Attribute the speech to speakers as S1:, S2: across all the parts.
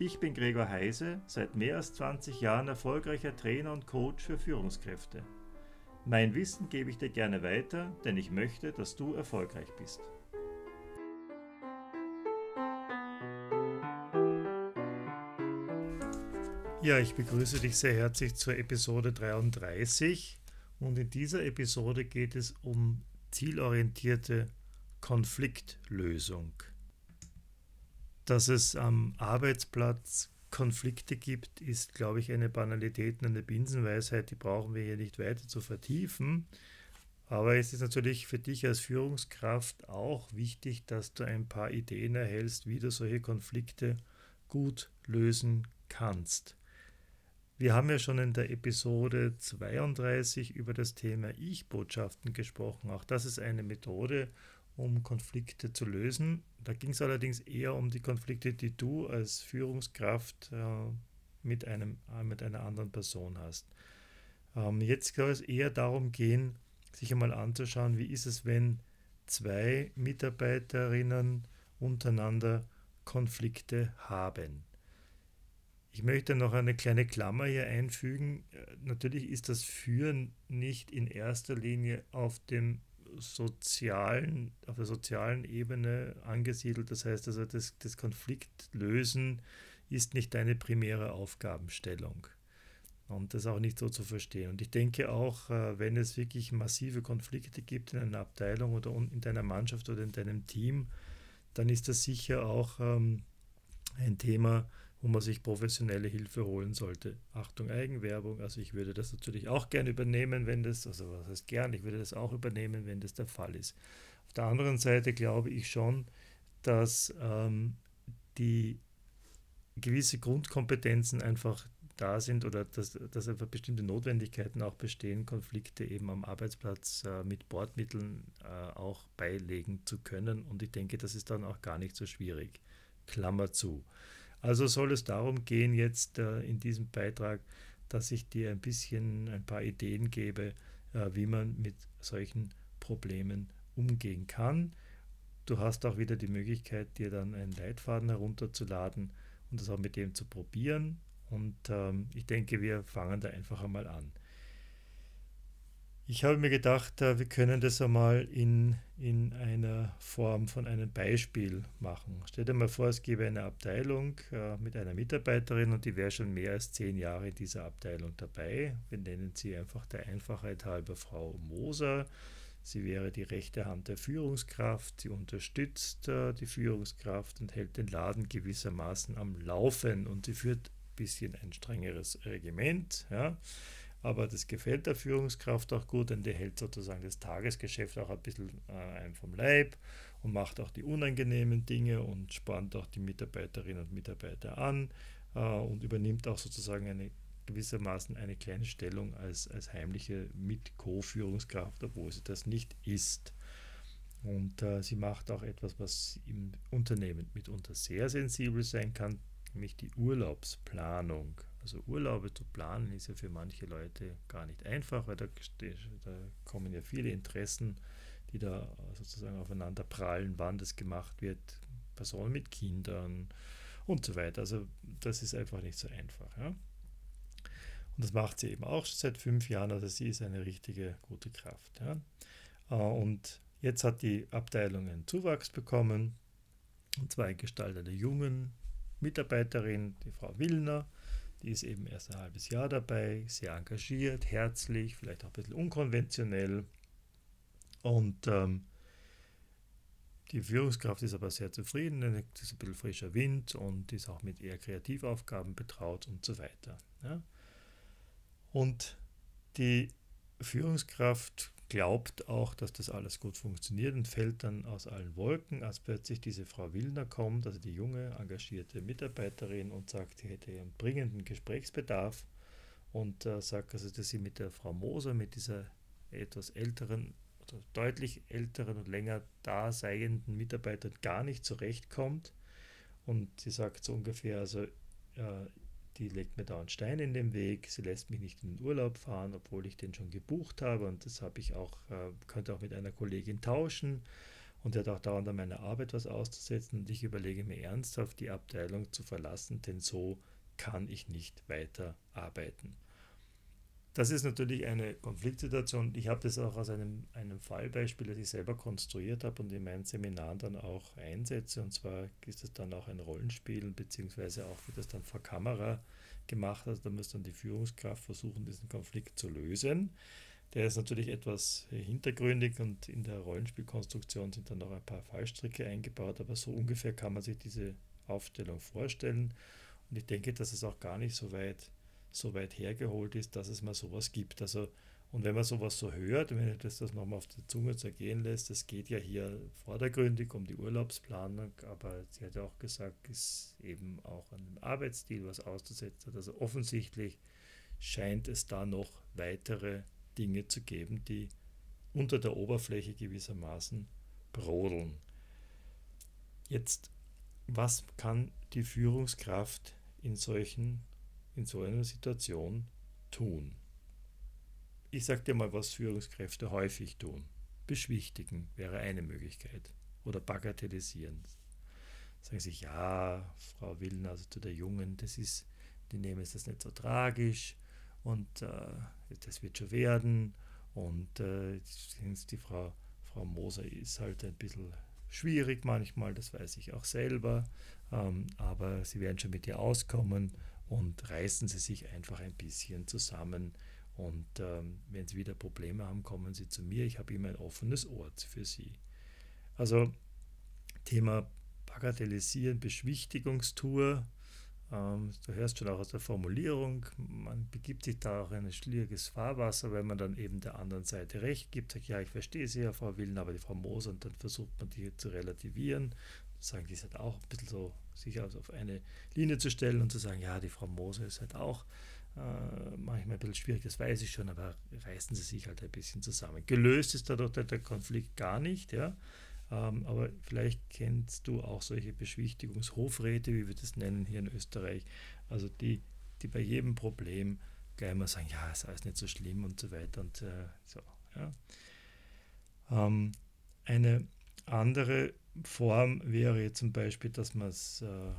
S1: Ich bin Gregor Heise, seit mehr als 20 Jahren erfolgreicher Trainer und Coach für Führungskräfte. Mein Wissen gebe ich dir gerne weiter, denn ich möchte, dass du erfolgreich bist. Ja, ich begrüße dich sehr herzlich zur Episode 33 und in dieser Episode geht es um zielorientierte Konfliktlösung dass es am Arbeitsplatz Konflikte gibt, ist, glaube ich, eine Banalität und eine Binsenweisheit, die brauchen wir hier nicht weiter zu vertiefen. Aber es ist natürlich für dich als Führungskraft auch wichtig, dass du ein paar Ideen erhältst, wie du solche Konflikte gut lösen kannst. Wir haben ja schon in der Episode 32 über das Thema Ich-Botschaften gesprochen. Auch das ist eine Methode, um Konflikte zu lösen. Da ging es allerdings eher um die Konflikte, die du als Führungskraft äh, mit, einem, äh, mit einer anderen Person hast. Ähm, jetzt soll es eher darum gehen, sich einmal anzuschauen, wie ist es, wenn zwei Mitarbeiterinnen untereinander Konflikte haben. Ich möchte noch eine kleine Klammer hier einfügen. Äh, natürlich ist das Führen nicht in erster Linie auf dem sozialen, auf der sozialen Ebene angesiedelt. Das heißt also, das, das Konfliktlösen ist nicht deine primäre Aufgabenstellung. Und das auch nicht so zu verstehen. Und ich denke auch, äh, wenn es wirklich massive Konflikte gibt in einer Abteilung oder in deiner Mannschaft oder in deinem Team, dann ist das sicher auch ähm, ein Thema, wo man sich professionelle Hilfe holen sollte. Achtung, Eigenwerbung. Also ich würde das natürlich auch gerne übernehmen, wenn das, also was heißt gern, ich würde das auch übernehmen, wenn das der Fall ist. Auf der anderen Seite glaube ich schon, dass ähm, die gewisse Grundkompetenzen einfach da sind oder dass, dass einfach bestimmte Notwendigkeiten auch bestehen, Konflikte eben am Arbeitsplatz äh, mit Bordmitteln äh, auch beilegen zu können. Und ich denke, das ist dann auch gar nicht so schwierig. Klammer zu. Also soll es darum gehen, jetzt äh, in diesem Beitrag, dass ich dir ein bisschen ein paar Ideen gebe, äh, wie man mit solchen Problemen umgehen kann. Du hast auch wieder die Möglichkeit, dir dann einen Leitfaden herunterzuladen und das auch mit dem zu probieren. Und ähm, ich denke, wir fangen da einfach einmal an. Ich habe mir gedacht, äh, wir können das einmal in, in einer Form von einem Beispiel machen. Stell dir mal vor, es gäbe eine Abteilung äh, mit einer Mitarbeiterin und die wäre schon mehr als zehn Jahre in dieser Abteilung dabei. Wir nennen sie einfach der Einfachheit halber Frau Moser. Sie wäre die rechte Hand der Führungskraft. Sie unterstützt äh, die Führungskraft und hält den Laden gewissermaßen am Laufen und sie führt ein bisschen ein strengeres Regiment. Ja aber das gefällt der Führungskraft auch gut, denn die hält sozusagen das Tagesgeschäft auch ein bisschen äh, einem vom Leib und macht auch die unangenehmen Dinge und spornt auch die Mitarbeiterinnen und Mitarbeiter an äh, und übernimmt auch sozusagen eine gewissermaßen eine kleine Stellung als, als heimliche Mit-Co-Führungskraft, obwohl sie das nicht ist. Und äh, sie macht auch etwas, was im Unternehmen mitunter sehr sensibel sein kann, nämlich die Urlaubsplanung. Also Urlaube zu planen ist ja für manche Leute gar nicht einfach, weil da, da kommen ja viele Interessen, die da sozusagen aufeinander prallen, wann das gemacht wird, Personen mit Kindern und so weiter. Also das ist einfach nicht so einfach. Ja? Und das macht sie eben auch schon seit fünf Jahren, also sie ist eine richtige gute Kraft. Ja? Äh, und jetzt hat die Abteilung einen Zuwachs bekommen, und zwar in Gestalt einer jungen Mitarbeiterin, die Frau Willner, die ist eben erst ein halbes Jahr dabei, sehr engagiert, herzlich, vielleicht auch ein bisschen unkonventionell. Und ähm, die Führungskraft ist aber sehr zufrieden, es ist ein bisschen frischer Wind und ist auch mit eher Kreativaufgaben betraut und so weiter. Ja. Und die Führungskraft glaubt auch, dass das alles gut funktioniert und fällt dann aus allen Wolken, als plötzlich diese Frau Willner kommt, also die junge, engagierte Mitarbeiterin und sagt, sie hätte einen dringenden Gesprächsbedarf und äh, sagt also, dass sie mit der Frau Moser, mit dieser etwas älteren oder deutlich älteren und länger da seienden Mitarbeiterin gar nicht zurechtkommt. Und sie sagt so ungefähr, also äh, die legt mir da einen Stein in den Weg, sie lässt mich nicht in den Urlaub fahren, obwohl ich den schon gebucht habe und das habe ich auch, äh, könnte auch mit einer Kollegin tauschen und hat auch dauernd an meiner Arbeit was auszusetzen und ich überlege mir ernsthaft, die Abteilung zu verlassen, denn so kann ich nicht weiter arbeiten. Das ist natürlich eine Konfliktsituation. Ich habe das auch aus einem, einem Fallbeispiel, das ich selber konstruiert habe und in meinen Seminaren dann auch einsetze. Und zwar ist es dann auch ein Rollenspiel, beziehungsweise auch wird das dann vor Kamera gemacht. Also da muss dann die Führungskraft versuchen, diesen Konflikt zu lösen. Der ist natürlich etwas hintergründig und in der Rollenspielkonstruktion sind dann noch ein paar Fallstricke eingebaut, aber so ungefähr kann man sich diese Aufstellung vorstellen. Und ich denke, dass es auch gar nicht so weit so weit hergeholt ist, dass es mal sowas gibt. Also, und wenn man sowas so hört, wenn ich das, das nochmal auf die Zunge zergehen lässt, es geht ja hier vordergründig um die Urlaubsplanung, aber sie hat ja auch gesagt, ist eben auch an dem Arbeitsstil was auszusetzen. Also offensichtlich scheint es da noch weitere Dinge zu geben, die unter der Oberfläche gewissermaßen brodeln. Jetzt, was kann die Führungskraft in solchen in so einer Situation tun? Ich sage dir mal, was Führungskräfte häufig tun. Beschwichtigen wäre eine Möglichkeit oder bagatellisieren. Sagen sie, ja, Frau Willen, also zu der Jungen, das ist, die nehmen es das nicht so tragisch und äh, das wird schon werden. Und äh, die Frau, Frau Moser ist halt ein bisschen schwierig manchmal, das weiß ich auch selber, ähm, aber sie werden schon mit ihr auskommen und reißen Sie sich einfach ein bisschen zusammen. Und ähm, wenn Sie wieder Probleme haben, kommen Sie zu mir. Ich habe immer ein offenes Ohr für Sie. Also Thema Bagatellisieren, Beschwichtigungstour. Ähm, du hörst schon auch aus der Formulierung, man begibt sich da auch in ein schwieriges Fahrwasser, weil man dann eben der anderen Seite recht gibt. Sagt, ja, ich verstehe Sie ja, Frau Willen, aber die Frau Moser, und dann versucht man die zu relativieren. Sagen, die ist halt auch ein bisschen so sich auf eine Linie zu stellen und zu sagen, ja, die Frau Moser ist halt auch äh, manchmal ein bisschen schwierig, das weiß ich schon, aber reißen sie sich halt ein bisschen zusammen. Gelöst ist dadurch der Konflikt gar nicht, ja. Ähm, aber vielleicht kennst du auch solche Beschwichtigungshofräte, wie wir das nennen hier in Österreich, also die, die bei jedem Problem gleich mal sagen, ja, ist alles nicht so schlimm und so weiter und äh, so. Ja. Ähm, eine andere Form wäre zum Beispiel, dass man es äh,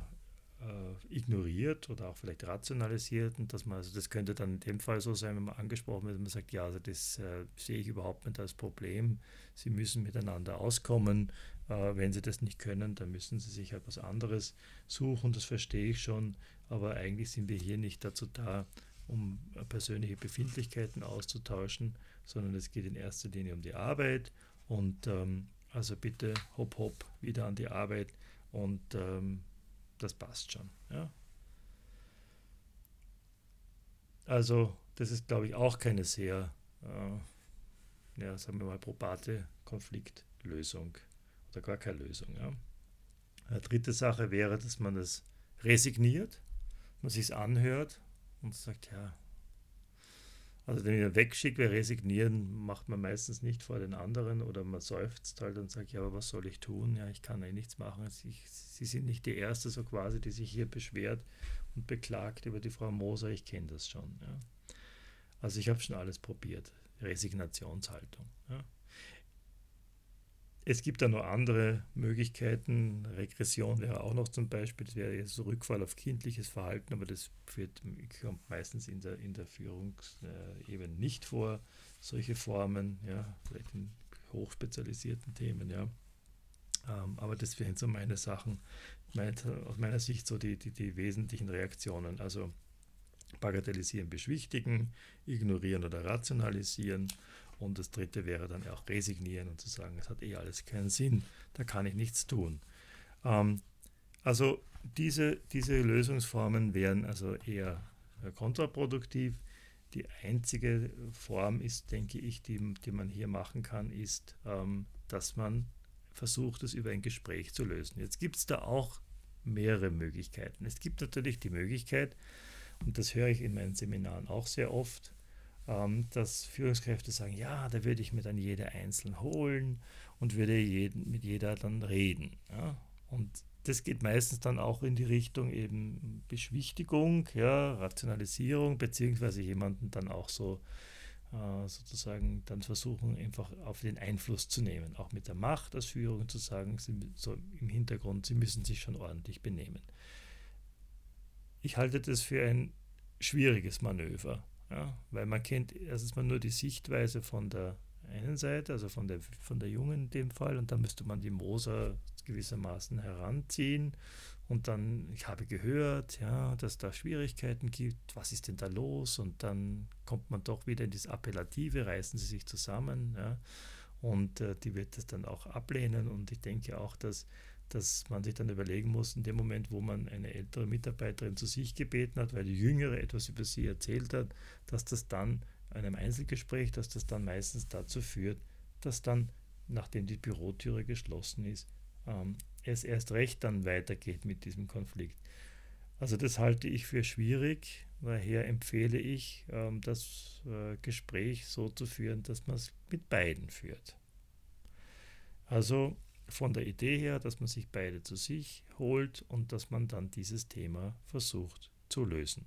S1: äh, ignoriert oder auch vielleicht rationalisiert und dass man, also das könnte dann in dem Fall so sein, wenn man angesprochen wird, man sagt, ja, also das äh, sehe ich überhaupt nicht als Problem, Sie müssen miteinander auskommen, äh, wenn Sie das nicht können, dann müssen Sie sich halt was anderes suchen, das verstehe ich schon, aber eigentlich sind wir hier nicht dazu da, um äh, persönliche Befindlichkeiten auszutauschen, sondern es geht in erster Linie um die Arbeit. Und ähm, also bitte hopp hopp wieder an die Arbeit und ähm, das passt schon. Ja. Also das ist, glaube ich, auch keine sehr, äh, ja, sagen wir mal, probate Konfliktlösung oder gar keine Lösung. Ja. Eine dritte Sache wäre, dass man das resigniert, man sich anhört und sagt, ja, also wenn ich wegschicke, resignieren macht man meistens nicht vor den anderen oder man seufzt halt und sagt, ja, aber was soll ich tun? Ja, ich kann eh nichts machen. Ich, Sie sind nicht die Erste so quasi, die sich hier beschwert und beklagt über die Frau Moser. Ich kenne das schon. Ja. Also ich habe schon alles probiert. Resignationshaltung. Ja. Es gibt da noch andere Möglichkeiten. Regression wäre auch noch zum Beispiel, das wäre jetzt Rückfall auf kindliches Verhalten, aber das führt, kommt meistens in der, in der Führungsebene nicht vor, solche Formen, ja, vielleicht in hochspezialisierten Themen, ja. Ähm, aber das wären so meine Sachen, aus meiner Sicht so die, die, die wesentlichen Reaktionen. Also bagatellisieren, beschwichtigen, ignorieren oder rationalisieren und das dritte wäre dann auch resignieren und zu sagen, es hat eh alles keinen Sinn, da kann ich nichts tun. Ähm, also diese, diese Lösungsformen wären also eher äh, kontraproduktiv. Die einzige Form ist, denke ich, die, die man hier machen kann, ist, ähm, dass man versucht, es über ein Gespräch zu lösen. Jetzt gibt es da auch mehrere Möglichkeiten. Es gibt natürlich die Möglichkeit, und das höre ich in meinen Seminaren auch sehr oft, ähm, dass Führungskräfte sagen, ja, da würde ich mir dann jeder einzeln holen und würde jeden, mit jeder dann reden. Ja? Und das geht meistens dann auch in die Richtung eben Beschwichtigung, ja, Rationalisierung, beziehungsweise jemanden dann auch so äh, sozusagen dann versuchen, einfach auf den Einfluss zu nehmen, auch mit der Macht als Führung zu sagen, sie, so im Hintergrund, sie müssen sich schon ordentlich benehmen. Ich halte das für ein schwieriges Manöver, ja, weil man kennt erstens mal nur die Sichtweise von der einen Seite, also von der, von der Jungen in dem Fall, und dann müsste man die Moser gewissermaßen heranziehen. Und dann, ich habe gehört, ja, dass da Schwierigkeiten gibt, was ist denn da los? Und dann kommt man doch wieder in das Appellative, reißen sie sich zusammen, ja, und äh, die wird das dann auch ablehnen. Und ich denke auch, dass, dass man sich dann überlegen muss, in dem Moment, wo man eine ältere Mitarbeiterin zu sich gebeten hat, weil die Jüngere etwas über sie erzählt hat, dass das dann einem Einzelgespräch, dass das dann meistens dazu führt, dass dann, nachdem die Bürotüre geschlossen ist, ähm, es erst recht dann weitergeht mit diesem Konflikt. Also das halte ich für schwierig, daher empfehle ich, ähm, das äh, Gespräch so zu führen, dass man es mit beiden führt. Also von der Idee her, dass man sich beide zu sich holt und dass man dann dieses Thema versucht zu lösen.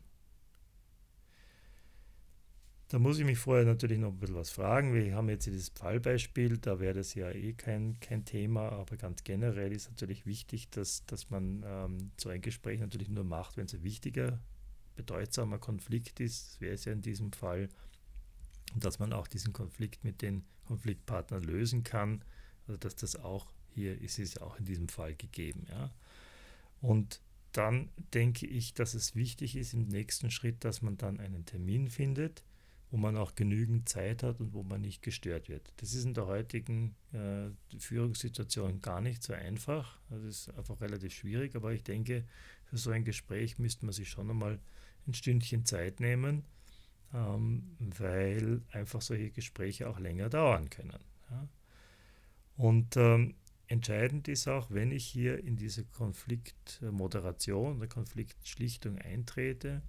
S1: Da muss ich mich vorher natürlich noch ein bisschen was fragen. Wir haben jetzt dieses Fallbeispiel, da wäre das ja eh kein, kein Thema, aber ganz generell ist natürlich wichtig, dass, dass man ähm, so ein Gespräch natürlich nur macht, wenn es ein wichtiger, bedeutsamer Konflikt ist. Das wäre es ja in diesem Fall. Und dass man auch diesen Konflikt mit den Konfliktpartnern lösen kann. Also dass das auch hier ist, ist auch in diesem Fall gegeben. Ja. Und dann denke ich, dass es wichtig ist im nächsten Schritt, dass man dann einen Termin findet wo man auch genügend Zeit hat und wo man nicht gestört wird. Das ist in der heutigen äh, Führungssituation gar nicht so einfach. Das ist einfach relativ schwierig, aber ich denke, für so ein Gespräch müsste man sich schon einmal ein Stündchen Zeit nehmen, ähm, weil einfach solche Gespräche auch länger dauern können. Ja. Und ähm, entscheidend ist auch, wenn ich hier in diese Konfliktmoderation oder Konfliktschlichtung eintrete,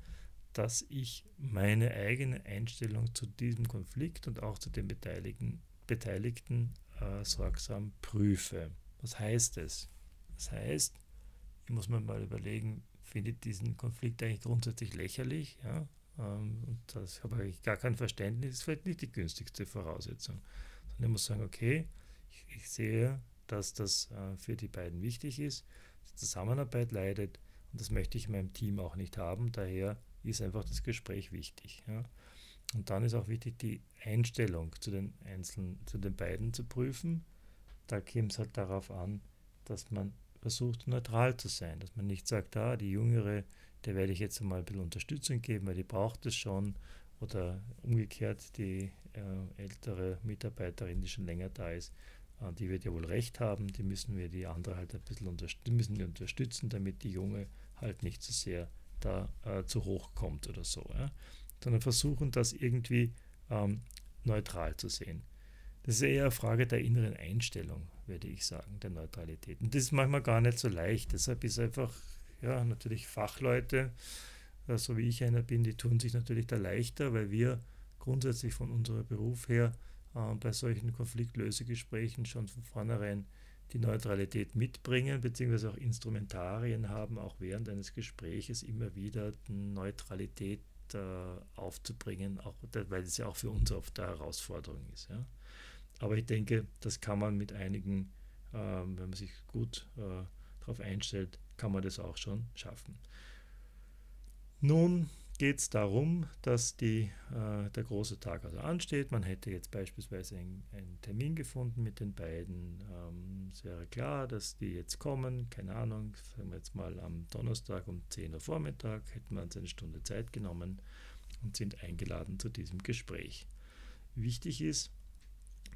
S1: dass ich meine eigene Einstellung zu diesem Konflikt und auch zu den Beteiligten, Beteiligten äh, sorgsam prüfe. Was heißt es? Das heißt, ich muss mir mal überlegen, finde ich diesen Konflikt eigentlich grundsätzlich lächerlich? Ja? Ähm, und das habe ich gar kein Verständnis, das ist vielleicht nicht die günstigste Voraussetzung. Sondern ich muss sagen, okay, ich, ich sehe, dass das äh, für die beiden wichtig ist, die Zusammenarbeit leidet und das möchte ich in meinem Team auch nicht haben. Daher ist einfach das Gespräch wichtig. Ja. Und dann ist auch wichtig, die Einstellung zu den einzelnen, zu den beiden zu prüfen. Da käme es halt darauf an, dass man versucht, neutral zu sein, dass man nicht sagt, ah, die Jüngere, der werde ich jetzt mal ein bisschen Unterstützung geben, weil die braucht es schon. Oder umgekehrt, die äh, ältere Mitarbeiterin, die schon länger da ist, die wird ja wohl recht haben, die müssen wir die andere halt ein bisschen unterstützen, müssen wir unterstützen, damit die Junge halt nicht so sehr da äh, zu hoch kommt oder so. Ja? Sondern versuchen, das irgendwie ähm, neutral zu sehen. Das ist eher eine Frage der inneren Einstellung, würde ich sagen, der Neutralität. Und das ist manchmal gar nicht so leicht. Deshalb ist einfach, ja, natürlich Fachleute, äh, so wie ich einer bin, die tun sich natürlich da leichter, weil wir grundsätzlich von unserem Beruf her äh, bei solchen Konfliktlösegesprächen schon von vornherein die Neutralität mitbringen, beziehungsweise auch Instrumentarien haben, auch während eines Gespräches immer wieder Neutralität äh, aufzubringen, auch, weil es ja auch für uns oft eine Herausforderung ist. Ja. Aber ich denke, das kann man mit einigen, äh, wenn man sich gut äh, darauf einstellt, kann man das auch schon schaffen. Nun geht es darum, dass die, äh, der große Tag also ansteht. Man hätte jetzt beispielsweise einen Termin gefunden mit den beiden. Ähm, es wäre klar, dass die jetzt kommen. Keine Ahnung, sagen wir jetzt mal am Donnerstag um 10 Uhr Vormittag, hätten wir uns eine Stunde Zeit genommen und sind eingeladen zu diesem Gespräch. Wichtig ist,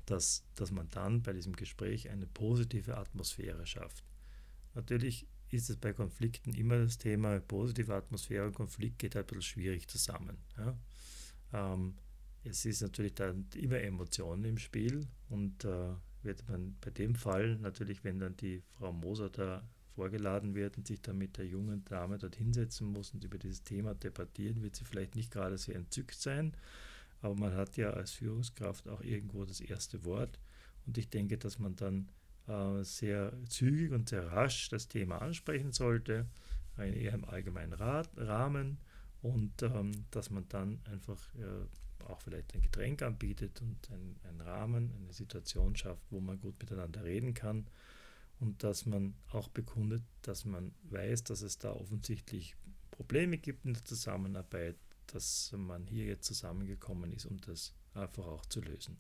S1: dass, dass man dann bei diesem Gespräch eine positive Atmosphäre schafft. Natürlich ist es bei Konflikten immer das Thema positive Atmosphäre und Konflikt geht ein bisschen schwierig zusammen. Ja? Ähm, es ist natürlich dann immer Emotionen im Spiel und äh, wird man bei dem Fall natürlich, wenn dann die Frau Moser da vorgeladen wird und sich dann mit der jungen Dame dort hinsetzen muss und über dieses Thema debattieren, wird sie vielleicht nicht gerade sehr entzückt sein. Aber man hat ja als Führungskraft auch irgendwo das erste Wort. Und ich denke, dass man dann äh, sehr zügig und sehr rasch das Thema ansprechen sollte, eher im allgemeinen Rahmen und ähm, dass man dann einfach äh, auch vielleicht ein Getränk anbietet und einen Rahmen, eine Situation schafft, wo man gut miteinander reden kann und dass man auch bekundet, dass man weiß, dass es da offensichtlich Probleme gibt in der Zusammenarbeit, dass man hier jetzt zusammengekommen ist, um das einfach auch zu lösen.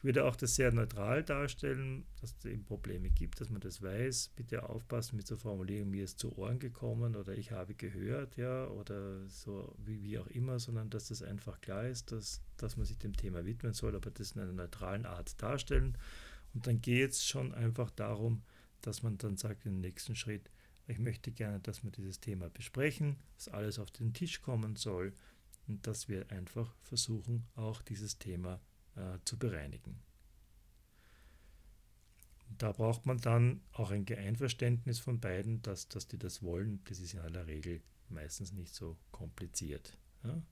S1: Ich würde auch das sehr neutral darstellen, dass es eben Probleme gibt, dass man das weiß. Bitte aufpassen mit so Formulierungen, mir ist zu Ohren gekommen oder ich habe gehört, ja, oder so wie, wie auch immer, sondern dass das einfach klar ist, dass, dass man sich dem Thema widmen soll, aber das in einer neutralen Art darstellen. Und dann geht es schon einfach darum, dass man dann sagt im nächsten Schritt, ich möchte gerne, dass wir dieses Thema besprechen, dass alles auf den Tisch kommen soll und dass wir einfach versuchen, auch dieses Thema äh, zu bereinigen. Da braucht man dann auch ein Einverständnis von beiden, dass, dass die das wollen. Das ist in aller Regel meistens nicht so kompliziert. Ja?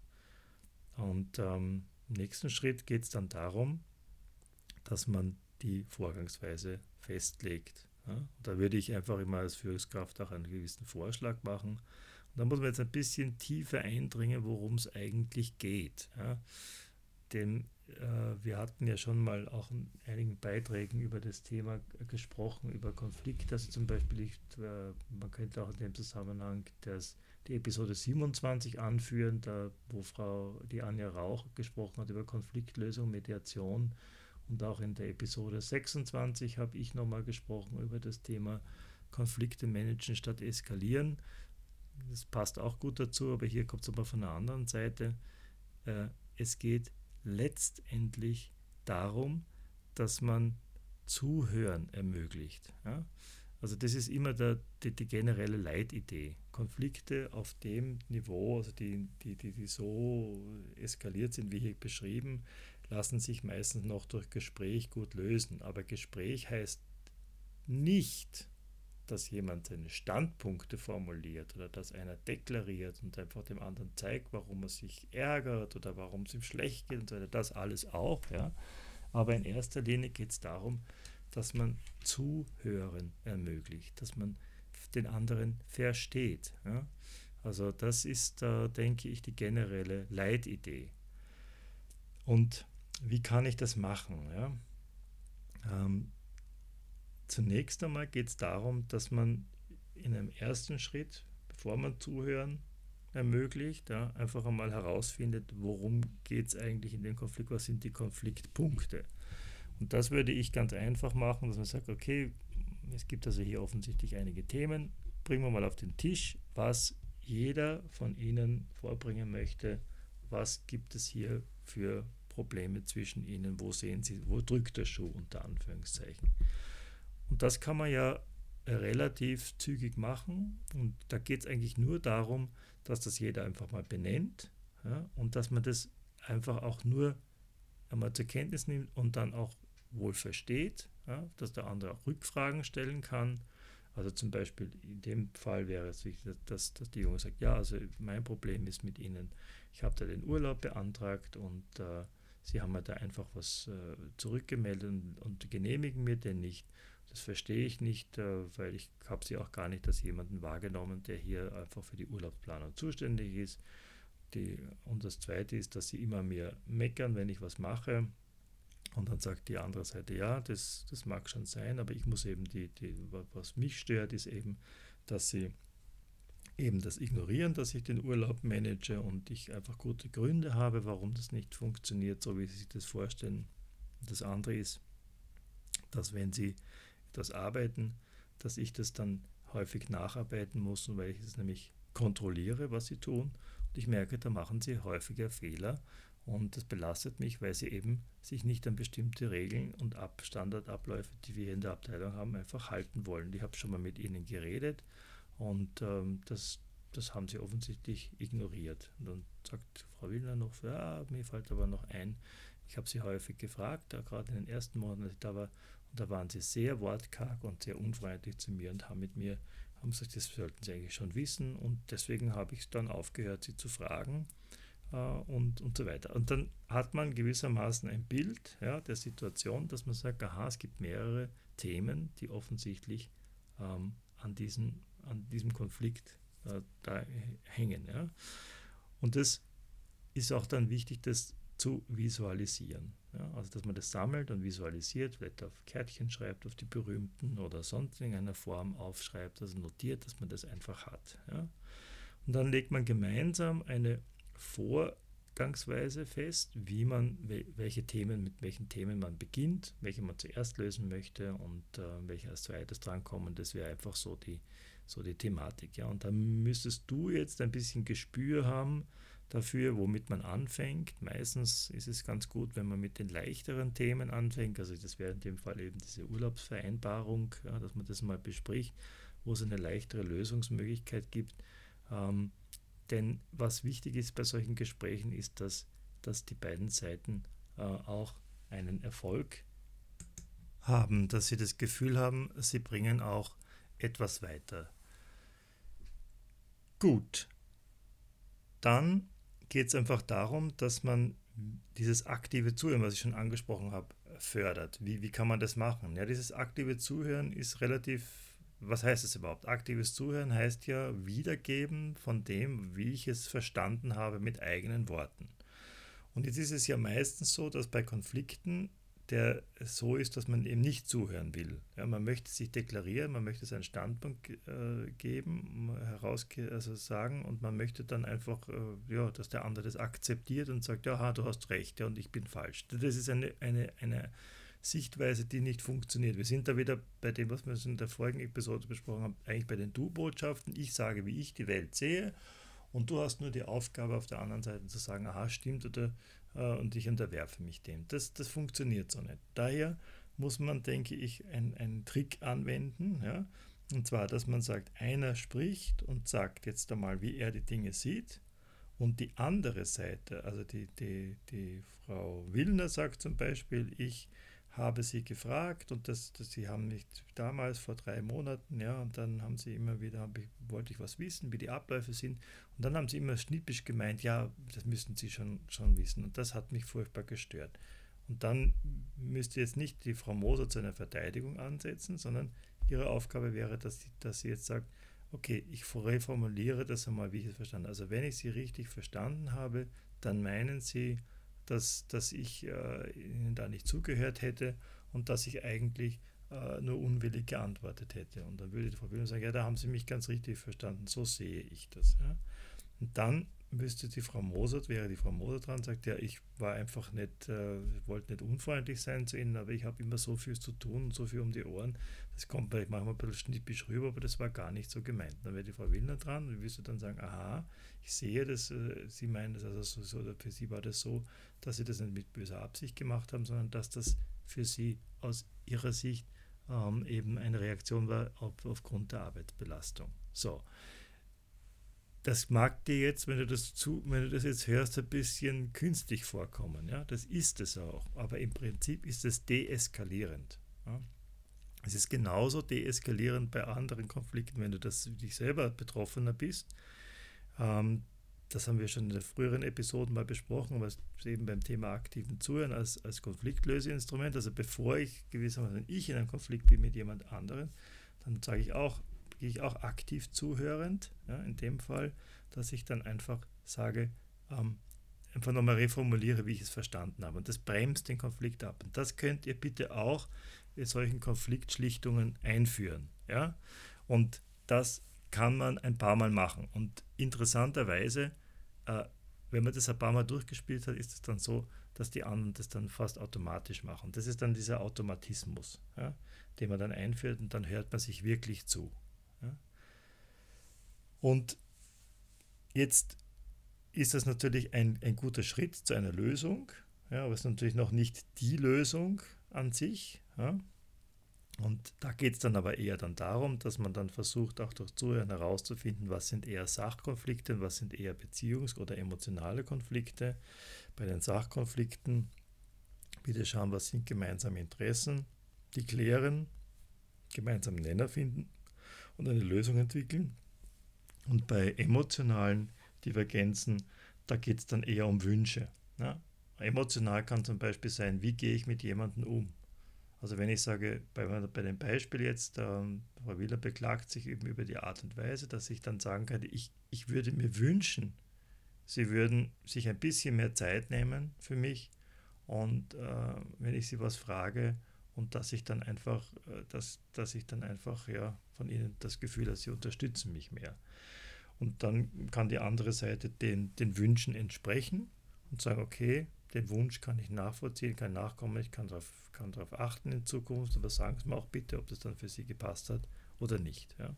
S1: Und ähm, im nächsten Schritt geht es dann darum, dass man die Vorgangsweise festlegt. Ja? Da würde ich einfach immer als Führungskraft auch einen gewissen Vorschlag machen. Und da muss man jetzt ein bisschen tiefer eindringen, worum es eigentlich geht. Ja? Äh, wir hatten ja schon mal auch in einigen Beiträgen über das Thema gesprochen, über Konflikte. Also zum Beispiel, ich, äh, man könnte auch in dem Zusammenhang das, die Episode 27 anführen, da, wo Frau die Anja Rauch gesprochen hat über Konfliktlösung, Mediation. Und auch in der Episode 26 habe ich nochmal gesprochen über das Thema Konflikte managen statt eskalieren. Das passt auch gut dazu, aber hier kommt es aber von der anderen Seite. Äh, es geht letztendlich darum, dass man Zuhören ermöglicht. Ja? Also das ist immer der, die, die, generelle Leitidee. Konflikte auf dem Niveau, also die, die, die, die so eskaliert sind, wie hier beschrieben, lassen sich meistens noch durch Gespräch gut lösen. Aber Gespräch heißt nicht, dass jemand seine Standpunkte formuliert oder dass einer deklariert und einfach dem anderen zeigt, warum er sich ärgert oder warum es ihm schlecht geht und so weiter. Das alles auch, ja. Aber in erster Linie geht es darum, dass man Zuhören ermöglicht, dass man den anderen versteht. Ja? Also das ist, äh, denke ich, die generelle Leitidee. Und wie kann ich das machen? Ja? Ähm, Zunächst einmal geht es darum, dass man in einem ersten Schritt, bevor man zuhören ermöglicht, ja, einfach einmal herausfindet, worum geht es eigentlich in dem Konflikt, was sind die Konfliktpunkte. Und das würde ich ganz einfach machen, dass man sagt, okay, es gibt also hier offensichtlich einige Themen, bringen wir mal auf den Tisch, was jeder von Ihnen vorbringen möchte, was gibt es hier für Probleme zwischen Ihnen, wo sehen Sie, wo drückt der Schuh unter Anführungszeichen. Und das kann man ja relativ zügig machen. Und da geht es eigentlich nur darum, dass das jeder einfach mal benennt ja, und dass man das einfach auch nur einmal zur Kenntnis nimmt und dann auch wohl versteht, ja, dass der andere auch Rückfragen stellen kann. Also zum Beispiel in dem Fall wäre es wichtig, dass, dass die Junge sagt, ja, also mein Problem ist mit Ihnen, ich habe da den Urlaub beantragt und äh, Sie haben mir da einfach was äh, zurückgemeldet und, und genehmigen mir den nicht. Das verstehe ich nicht, äh, weil ich habe sie auch gar nicht als jemanden wahrgenommen, der hier einfach für die Urlaubsplanung zuständig ist. Die, und das Zweite ist, dass sie immer mehr meckern, wenn ich was mache. Und dann sagt die andere Seite, ja, das, das mag schon sein, aber ich muss eben die, die, was mich stört, ist eben, dass sie eben das ignorieren, dass ich den Urlaub manage und ich einfach gute Gründe habe, warum das nicht funktioniert, so wie sie sich das vorstellen. Das andere ist, dass wenn sie das Arbeiten, dass ich das dann häufig nacharbeiten muss, weil ich es nämlich kontrolliere, was sie tun. Und ich merke, da machen sie häufiger Fehler und das belastet mich, weil sie eben sich nicht an bestimmte Regeln und Ab Standardabläufe, die wir in der Abteilung haben, einfach halten wollen. Ich habe schon mal mit ihnen geredet und ähm, das, das haben sie offensichtlich ignoriert. Und dann sagt Frau Willner noch, ja, mir fällt aber noch ein, ich habe sie häufig gefragt, gerade in den ersten Monaten, als ich da war, und da waren sie sehr wortkarg und sehr unfreundlich zu mir und haben mit mir haben gesagt, das sollten sie eigentlich schon wissen und deswegen habe ich dann aufgehört, sie zu fragen äh, und, und so weiter. Und dann hat man gewissermaßen ein Bild ja, der Situation, dass man sagt, aha, es gibt mehrere Themen, die offensichtlich ähm, an, diesen, an diesem Konflikt äh, da hängen. Ja. Und das ist auch dann wichtig, das zu visualisieren. Ja, also dass man das sammelt und visualisiert, vielleicht auf Kärtchen schreibt, auf die berühmten oder sonst in einer Form aufschreibt, also notiert, dass man das einfach hat. Ja. Und dann legt man gemeinsam eine Vorgangsweise fest, wie man, welche Themen, mit welchen Themen man beginnt, welche man zuerst lösen möchte und äh, welche als zweites drankommen. Das wäre einfach so die, so die Thematik. Ja. Und da müsstest du jetzt ein bisschen Gespür haben, dafür, womit man anfängt. Meistens ist es ganz gut, wenn man mit den leichteren Themen anfängt. Also das wäre in dem Fall eben diese Urlaubsvereinbarung, ja, dass man das mal bespricht, wo es eine leichtere Lösungsmöglichkeit gibt. Ähm, denn was wichtig ist bei solchen Gesprächen, ist, dass, dass die beiden Seiten äh, auch einen Erfolg haben, dass sie das Gefühl haben, sie bringen auch etwas weiter. Gut, dann geht es einfach darum, dass man dieses aktive Zuhören, was ich schon angesprochen habe, fördert. Wie, wie kann man das machen? Ja, dieses aktive Zuhören ist relativ, was heißt es überhaupt? Aktives Zuhören heißt ja Wiedergeben von dem, wie ich es verstanden habe mit eigenen Worten. Und jetzt ist es ja meistens so, dass bei Konflikten der so ist, dass man eben nicht zuhören will. Ja, man möchte sich deklarieren, man möchte seinen Standpunkt äh, geben, heraus also sagen und man möchte dann einfach, äh, ja, dass der andere das akzeptiert und sagt, ja, du hast recht ja, und ich bin falsch. Das ist eine, eine, eine Sichtweise, die nicht funktioniert. Wir sind da wieder bei dem, was wir in der vorigen Episode besprochen haben, eigentlich bei den Du-Botschaften. Ich sage, wie ich die Welt sehe und du hast nur die Aufgabe auf der anderen Seite zu sagen, aha, stimmt oder äh, und ich unterwerfe mich dem. Das, das funktioniert so nicht. Daher muss man, denke ich, einen Trick anwenden. Ja? Und zwar, dass man sagt, einer spricht und sagt jetzt einmal, wie er die Dinge sieht. Und die andere Seite, also die, die, die Frau Willner sagt zum Beispiel, ich habe sie gefragt und das, das, sie haben mich damals vor drei Monaten, ja, und dann haben sie immer wieder, ich, wollte ich was wissen, wie die Abläufe sind. Und dann haben sie immer schnippisch gemeint, ja, das müssten sie schon, schon wissen. Und das hat mich furchtbar gestört. Und dann müsste jetzt nicht die Frau Moser zu einer Verteidigung ansetzen, sondern ihre Aufgabe wäre, dass sie, dass sie jetzt sagt, okay, ich reformuliere das einmal, wie ich es verstanden habe. Also wenn ich sie richtig verstanden habe, dann meinen sie, dass, dass ich äh, ihnen da nicht zugehört hätte und dass ich eigentlich äh, nur unwillig geantwortet hätte. Und dann würde die Frau Böhmer sagen, ja, da haben Sie mich ganz richtig verstanden, so sehe ich das. Ja. Und dann müsste die Frau Moser, wäre die Frau Moser dran, sagt, ja, ich war einfach nicht, äh, wollte nicht unfreundlich sein zu Ihnen, aber ich habe immer so viel zu tun und so viel um die Ohren. Das kommt vielleicht manchmal ein bisschen schnippisch rüber, aber das war gar nicht so gemeint. Dann wäre die Frau Willner dran und wirst du dann sagen, aha, ich sehe das, äh, Sie meinen das also so, so, für Sie war das so, dass Sie das nicht mit böser Absicht gemacht haben, sondern dass das für Sie aus Ihrer Sicht ähm, eben eine Reaktion war auf, aufgrund der Arbeitsbelastung. So, das mag dir jetzt, wenn du das zu, wenn du das jetzt hörst, ein bisschen künstlich vorkommen. Ja, das ist es auch. Aber im Prinzip ist es deeskalierend. Ja? Es ist genauso deeskalierend bei anderen Konflikten, wenn du das dich selber Betroffener bist. Ähm, das haben wir schon in den früheren Episoden mal besprochen, was eben beim Thema aktiven Zuhören als, als Konfliktlöseinstrument. Also bevor ich gewissermaßen ich in einem Konflikt bin mit jemand anderem, dann sage ich auch, gehe ich auch aktiv zuhörend, ja, in dem Fall, dass ich dann einfach sage, ähm, einfach nochmal reformuliere, wie ich es verstanden habe. Und das bremst den Konflikt ab. Und das könnt ihr bitte auch in solchen Konfliktschlichtungen einführen. Ja? Und das kann man ein paar Mal machen. Und interessanterweise, äh, wenn man das ein paar Mal durchgespielt hat, ist es dann so, dass die anderen das dann fast automatisch machen. Das ist dann dieser Automatismus, ja, den man dann einführt und dann hört man sich wirklich zu. Und jetzt ist das natürlich ein, ein guter Schritt zu einer Lösung, ja, aber es ist natürlich noch nicht die Lösung an sich. Ja. Und da geht es dann aber eher dann darum, dass man dann versucht, auch durch Zuhören herauszufinden, was sind eher Sachkonflikte und was sind eher Beziehungs- oder emotionale Konflikte. Bei den Sachkonflikten bitte schauen, was sind gemeinsame Interessen, die klären, gemeinsame Nenner finden und eine Lösung entwickeln. Und bei emotionalen Divergenzen, da geht es dann eher um Wünsche. Ja? Emotional kann zum Beispiel sein, wie gehe ich mit jemandem um? Also wenn ich sage, bei, bei dem Beispiel jetzt, ähm, Frau Wieler beklagt sich eben über die Art und Weise, dass ich dann sagen kann, ich, ich würde mir wünschen, Sie würden sich ein bisschen mehr Zeit nehmen für mich und äh, wenn ich Sie was frage und dass ich dann einfach, äh, dass, dass ich dann einfach ja von Ihnen das Gefühl, dass Sie unterstützen mich mehr. Und dann kann die andere Seite den, den Wünschen entsprechen und sagen, okay, den Wunsch kann ich nachvollziehen, kann nachkommen, ich kann darauf, kann achten in Zukunft, aber sagen Sie mir auch bitte, ob das dann für Sie gepasst hat oder nicht. Ja.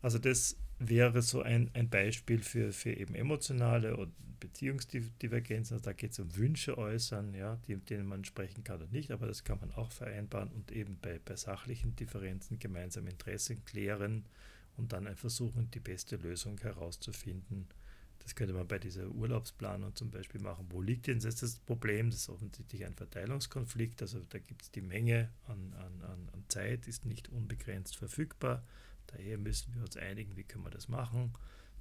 S1: Also das wäre so ein, ein Beispiel für, für eben emotionale und Beziehungsdivergenzen. Also da geht es um Wünsche äußern, ja, die, denen man sprechen kann oder nicht, aber das kann man auch vereinbaren und eben bei, bei sachlichen Differenzen gemeinsam Interessen klären und dann versuchen, die beste Lösung herauszufinden das könnte man bei dieser Urlaubsplanung zum Beispiel machen. Wo liegt denn jetzt das Problem? Das ist offensichtlich ein Verteilungskonflikt. Also da gibt es die Menge an, an, an Zeit, ist nicht unbegrenzt verfügbar. Daher müssen wir uns einigen, wie können wir das machen.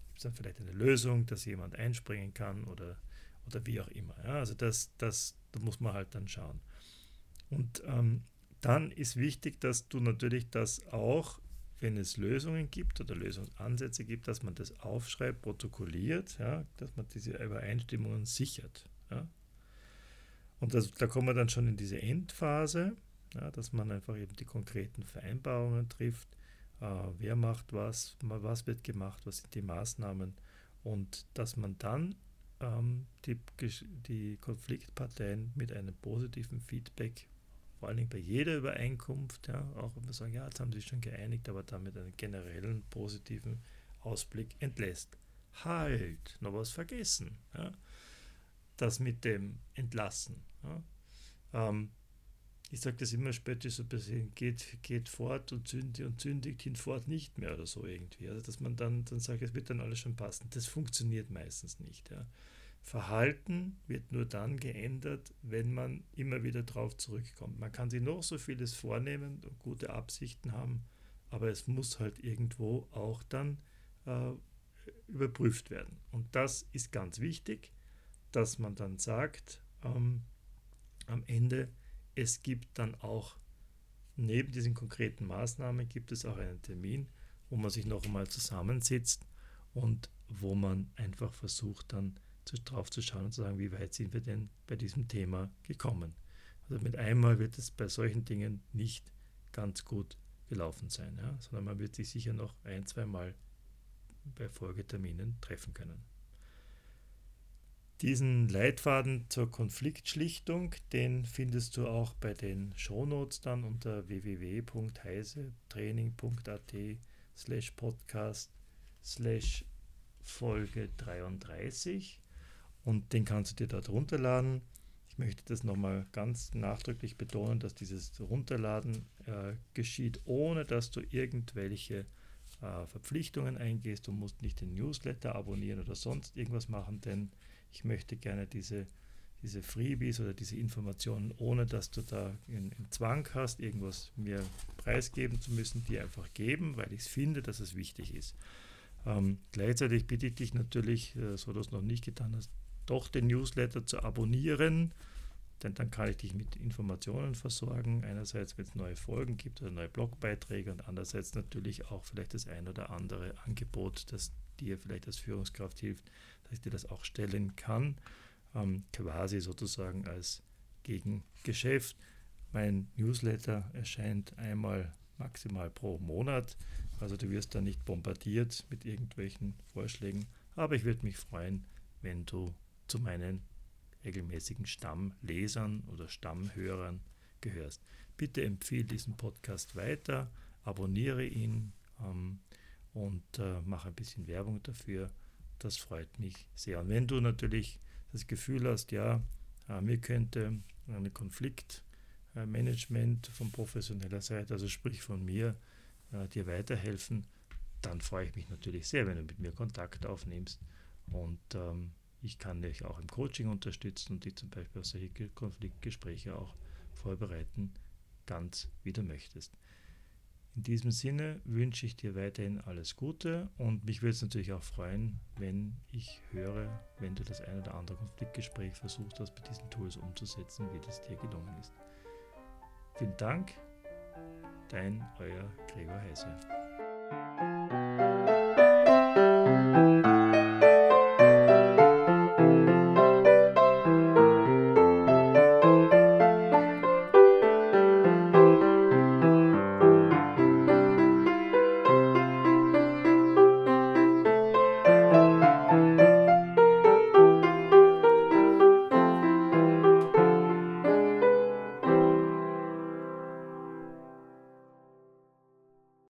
S1: Gibt es dann vielleicht eine Lösung, dass jemand einspringen kann oder, oder wie auch immer. Ja, also das, das, da muss man halt dann schauen. Und ähm, dann ist wichtig, dass du natürlich das auch wenn es Lösungen gibt oder Lösungsansätze gibt, dass man das aufschreibt, protokolliert, ja, dass man diese Übereinstimmungen sichert. Ja. Und das, da kommen wir dann schon in diese Endphase, ja, dass man einfach eben die konkreten Vereinbarungen trifft, wer macht was, was wird gemacht, was sind die Maßnahmen und dass man dann ähm, die, die Konfliktparteien mit einem positiven Feedback vor allen Dingen bei jeder Übereinkunft, ja, auch wenn wir sagen, ja, jetzt haben sie sich schon geeinigt, aber damit einen generellen positiven Ausblick entlässt. Halt, noch was vergessen. Ja. Das mit dem Entlassen. Ja. Ähm, ich sage das immer später so ein bisschen, geht, geht fort und zündigt und zündigt hinfort nicht mehr oder so irgendwie. Also dass man dann, dann sagt, es wird dann alles schon passen. Das funktioniert meistens nicht. Ja. Verhalten wird nur dann geändert, wenn man immer wieder darauf zurückkommt. Man kann sich noch so vieles vornehmen und gute Absichten haben, aber es muss halt irgendwo auch dann äh, überprüft werden. Und das ist ganz wichtig, dass man dann sagt, ähm, am Ende, es gibt dann auch neben diesen konkreten Maßnahmen gibt es auch einen Termin, wo man sich noch einmal zusammensitzt und wo man einfach versucht dann drauf zu schauen und zu sagen, wie weit sind wir denn bei diesem Thema gekommen. Also mit einmal wird es bei solchen Dingen nicht ganz gut gelaufen sein, ja, sondern man wird sich sicher noch ein, zwei Mal bei Folgeterminen treffen können. Diesen Leitfaden zur Konfliktschlichtung, den findest du auch bei den Shownotes dann unter www.heisetraining.at slash podcast slash Folge 33 und den kannst du dir dort runterladen. Ich möchte das nochmal ganz nachdrücklich betonen, dass dieses Runterladen äh, geschieht, ohne dass du irgendwelche äh, Verpflichtungen eingehst. Du musst nicht den Newsletter abonnieren oder sonst irgendwas machen, denn ich möchte gerne diese, diese Freebies oder diese Informationen, ohne dass du da einen Zwang hast, irgendwas mir preisgeben zu müssen, die einfach geben, weil ich es finde, dass es wichtig ist. Ähm, gleichzeitig bitte ich dich natürlich, äh, so du es noch nicht getan hast, doch den Newsletter zu abonnieren, denn dann kann ich dich mit Informationen versorgen. Einerseits, wenn es neue Folgen gibt oder neue Blogbeiträge und andererseits natürlich auch vielleicht das ein oder andere Angebot, das dir vielleicht als Führungskraft hilft, dass ich dir das auch stellen kann, ähm, quasi sozusagen als Gegengeschäft. Mein Newsletter erscheint einmal maximal pro Monat, also du wirst da nicht bombardiert mit irgendwelchen Vorschlägen, aber ich würde mich freuen, wenn du zu meinen regelmäßigen Stammlesern oder Stammhörern gehörst. Bitte empfehle diesen Podcast weiter, abonniere ihn ähm, und äh, mache ein bisschen Werbung dafür. Das freut mich sehr. Und wenn du natürlich das Gefühl hast, ja, äh, mir könnte ein Konfliktmanagement von professioneller Seite, also sprich von mir, äh, dir weiterhelfen, dann freue ich mich natürlich sehr, wenn du mit mir Kontakt aufnimmst. Und ähm, ich kann dich auch im Coaching unterstützen und die zum Beispiel auf solche Konfliktgespräche auch vorbereiten, ganz wie du möchtest. In diesem Sinne wünsche ich dir weiterhin alles Gute und mich würde es natürlich auch freuen, wenn ich höre, wenn du das ein oder andere Konfliktgespräch versucht hast, bei diesen Tools umzusetzen, wie das dir gelungen ist. Vielen Dank, dein euer Gregor Heise.